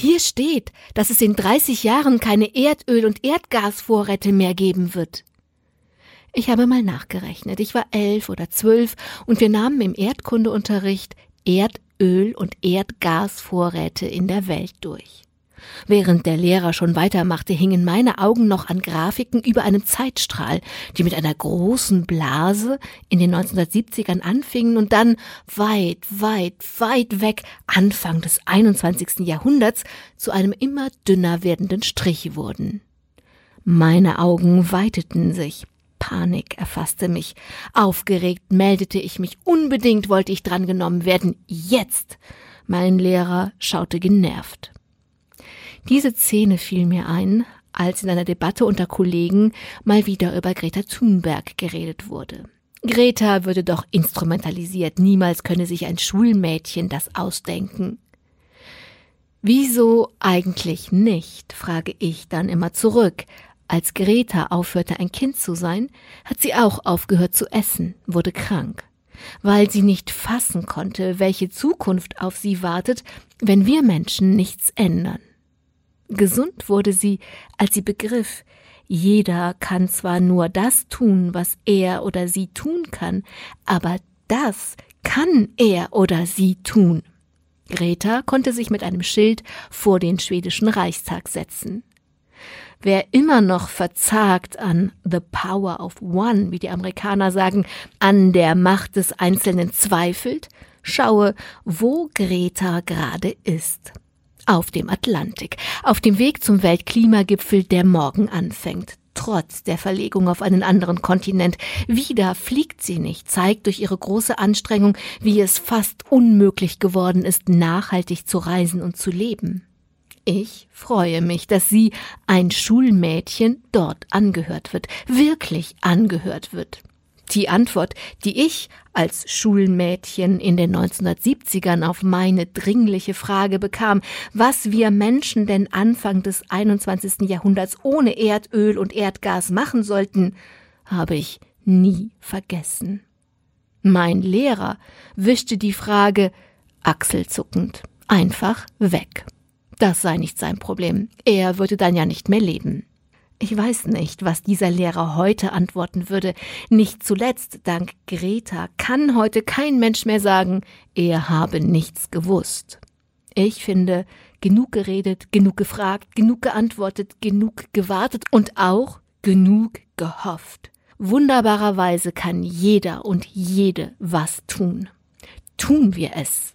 Hier steht, dass es in 30 Jahren keine Erdöl- und Erdgasvorräte mehr geben wird. Ich habe mal nachgerechnet. Ich war elf oder zwölf und wir nahmen im Erdkundeunterricht Erdöl- und Erdgasvorräte in der Welt durch. Während der Lehrer schon weitermachte, hingen meine Augen noch an Grafiken über einen Zeitstrahl, die mit einer großen Blase in den 1970ern anfingen und dann weit, weit, weit weg Anfang des 21. Jahrhunderts zu einem immer dünner werdenden Strich wurden. Meine Augen weiteten sich. Panik erfasste mich. Aufgeregt meldete ich mich. Unbedingt wollte ich drangenommen werden. Jetzt! Mein Lehrer schaute genervt. Diese Szene fiel mir ein, als in einer Debatte unter Kollegen mal wieder über Greta Thunberg geredet wurde. Greta würde doch instrumentalisiert, niemals könne sich ein Schulmädchen das ausdenken. Wieso eigentlich nicht, frage ich dann immer zurück. Als Greta aufhörte, ein Kind zu sein, hat sie auch aufgehört zu essen, wurde krank, weil sie nicht fassen konnte, welche Zukunft auf sie wartet, wenn wir Menschen nichts ändern. Gesund wurde sie, als sie begriff, jeder kann zwar nur das tun, was er oder sie tun kann, aber das kann er oder sie tun. Greta konnte sich mit einem Schild vor den schwedischen Reichstag setzen. Wer immer noch verzagt an the power of one, wie die Amerikaner sagen, an der Macht des Einzelnen zweifelt, schaue, wo Greta gerade ist auf dem Atlantik, auf dem Weg zum Weltklimagipfel, der morgen anfängt. Trotz der Verlegung auf einen anderen Kontinent. Wieder fliegt sie nicht, zeigt durch ihre große Anstrengung, wie es fast unmöglich geworden ist, nachhaltig zu reisen und zu leben. Ich freue mich, dass sie, ein Schulmädchen, dort angehört wird, wirklich angehört wird. Die Antwort, die ich als Schulmädchen in den 1970ern auf meine dringliche Frage bekam, was wir Menschen denn Anfang des 21. Jahrhunderts ohne Erdöl und Erdgas machen sollten, habe ich nie vergessen. Mein Lehrer wischte die Frage achselzuckend einfach weg. Das sei nicht sein Problem. Er würde dann ja nicht mehr leben. Ich weiß nicht, was dieser Lehrer heute antworten würde. Nicht zuletzt, dank Greta, kann heute kein Mensch mehr sagen, er habe nichts gewusst. Ich finde, genug geredet, genug gefragt, genug geantwortet, genug gewartet und auch genug gehofft. Wunderbarerweise kann jeder und jede was tun. Tun wir es.